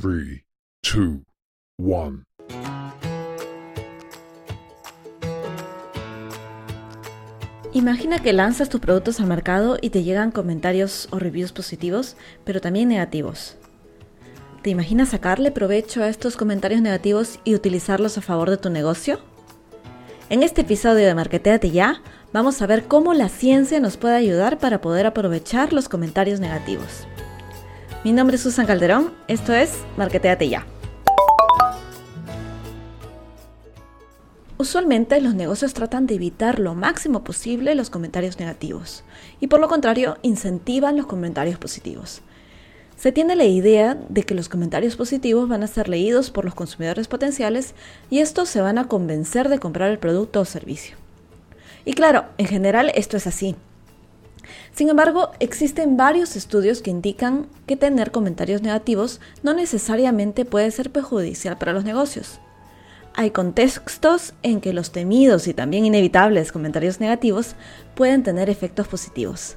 3, 2, 1. Imagina que lanzas tus productos al mercado y te llegan comentarios o reviews positivos, pero también negativos. ¿Te imaginas sacarle provecho a estos comentarios negativos y utilizarlos a favor de tu negocio? En este episodio de Marketeate Ya, vamos a ver cómo la ciencia nos puede ayudar para poder aprovechar los comentarios negativos. Mi nombre es Susan Calderón, esto es Marketeate Ya. Usualmente los negocios tratan de evitar lo máximo posible los comentarios negativos y por lo contrario incentivan los comentarios positivos. Se tiene la idea de que los comentarios positivos van a ser leídos por los consumidores potenciales y estos se van a convencer de comprar el producto o servicio. Y claro, en general esto es así. Sin embargo, existen varios estudios que indican que tener comentarios negativos no necesariamente puede ser perjudicial para los negocios. Hay contextos en que los temidos y también inevitables comentarios negativos pueden tener efectos positivos.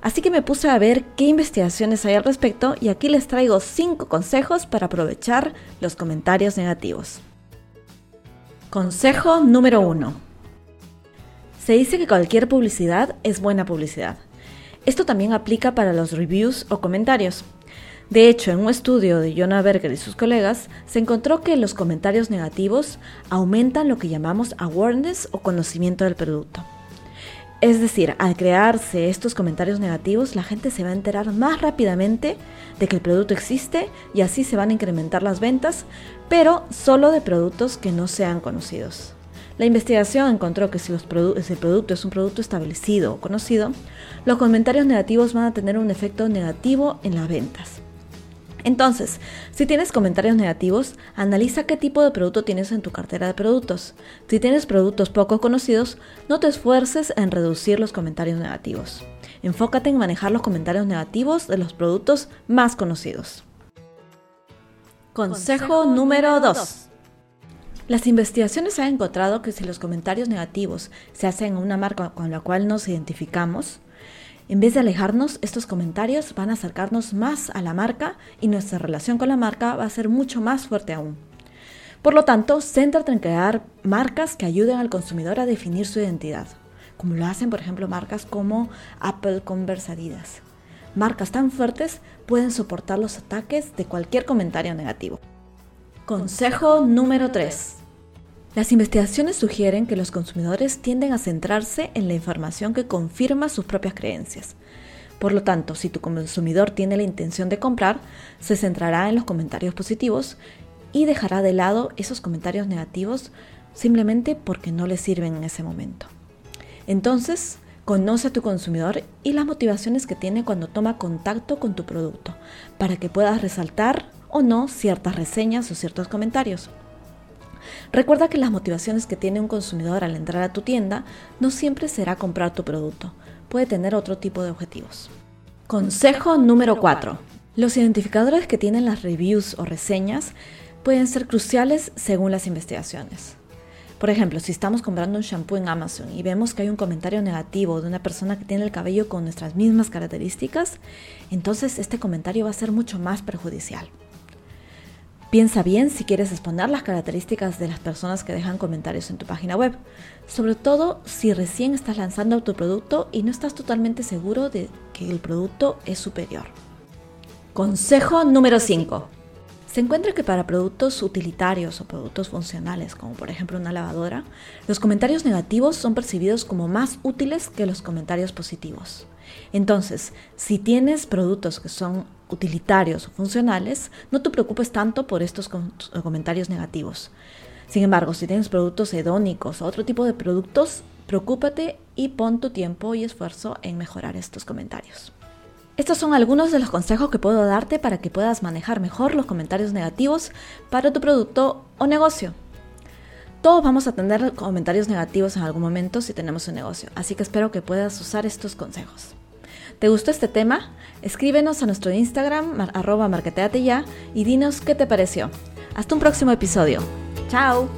Así que me puse a ver qué investigaciones hay al respecto y aquí les traigo 5 consejos para aprovechar los comentarios negativos. Consejo número 1. Se dice que cualquier publicidad es buena publicidad. Esto también aplica para los reviews o comentarios. De hecho, en un estudio de Jonah Berger y sus colegas, se encontró que los comentarios negativos aumentan lo que llamamos awareness o conocimiento del producto. Es decir, al crearse estos comentarios negativos, la gente se va a enterar más rápidamente de que el producto existe y así se van a incrementar las ventas, pero solo de productos que no sean conocidos. La investigación encontró que si, el producto es un producto establecido o conocido, los comentarios negativos van a tener un efecto negativo en las ventas. Entonces, si tienes comentarios negativos, analiza qué tipo de producto tienes en tu cartera de productos. Si tienes productos poco conocidos, no te esfuerces en reducir los comentarios negativos. Enfócate en manejar los comentarios negativos de los productos más conocidos. Consejo número 2. Las investigaciones han encontrado que si los comentarios negativos se hacen a una marca con la cual nos identificamos, en vez de alejarnos, estos comentarios van a acercarnos más a la marca y nuestra relación con la marca va a ser mucho más fuerte aún. Por lo tanto, céntrate en crear marcas que ayuden al consumidor a definir su identidad, como lo hacen por ejemplo marcas como Apple, Converse, Adidas. Marcas tan fuertes pueden soportar los ataques de cualquier comentario negativo. Consejo número 3. Las investigaciones sugieren que los consumidores tienden a centrarse en la información que confirma sus propias creencias. Por lo tanto, si tu consumidor tiene la intención de comprar, se centrará en los comentarios positivos y dejará de lado esos comentarios negativos simplemente porque no le sirven en ese momento. Entonces, conoce a tu consumidor y las motivaciones que tiene cuando toma contacto con tu producto, para que puedas resaltar o no ciertas reseñas o ciertos comentarios. Recuerda que las motivaciones que tiene un consumidor al entrar a tu tienda no siempre será comprar tu producto, puede tener otro tipo de objetivos. Consejo número 4. Los identificadores que tienen las reviews o reseñas pueden ser cruciales según las investigaciones. Por ejemplo, si estamos comprando un shampoo en Amazon y vemos que hay un comentario negativo de una persona que tiene el cabello con nuestras mismas características, entonces este comentario va a ser mucho más perjudicial. Piensa bien si quieres exponer las características de las personas que dejan comentarios en tu página web, sobre todo si recién estás lanzando tu producto y no estás totalmente seguro de que el producto es superior. Consejo número 5. Se encuentra que para productos utilitarios o productos funcionales, como por ejemplo una lavadora, los comentarios negativos son percibidos como más útiles que los comentarios positivos. Entonces, si tienes productos que son utilitarios o funcionales, no te preocupes tanto por estos comentarios negativos. Sin embargo, si tienes productos hedónicos o otro tipo de productos, preocúpate y pon tu tiempo y esfuerzo en mejorar estos comentarios. Estos son algunos de los consejos que puedo darte para que puedas manejar mejor los comentarios negativos para tu producto o negocio. Todos vamos a tener comentarios negativos en algún momento si tenemos un negocio, así que espero que puedas usar estos consejos. ¿Te gustó este tema? Escríbenos a nuestro Instagram, arroba marketeate ya, y dinos qué te pareció. Hasta un próximo episodio. ¡Chao!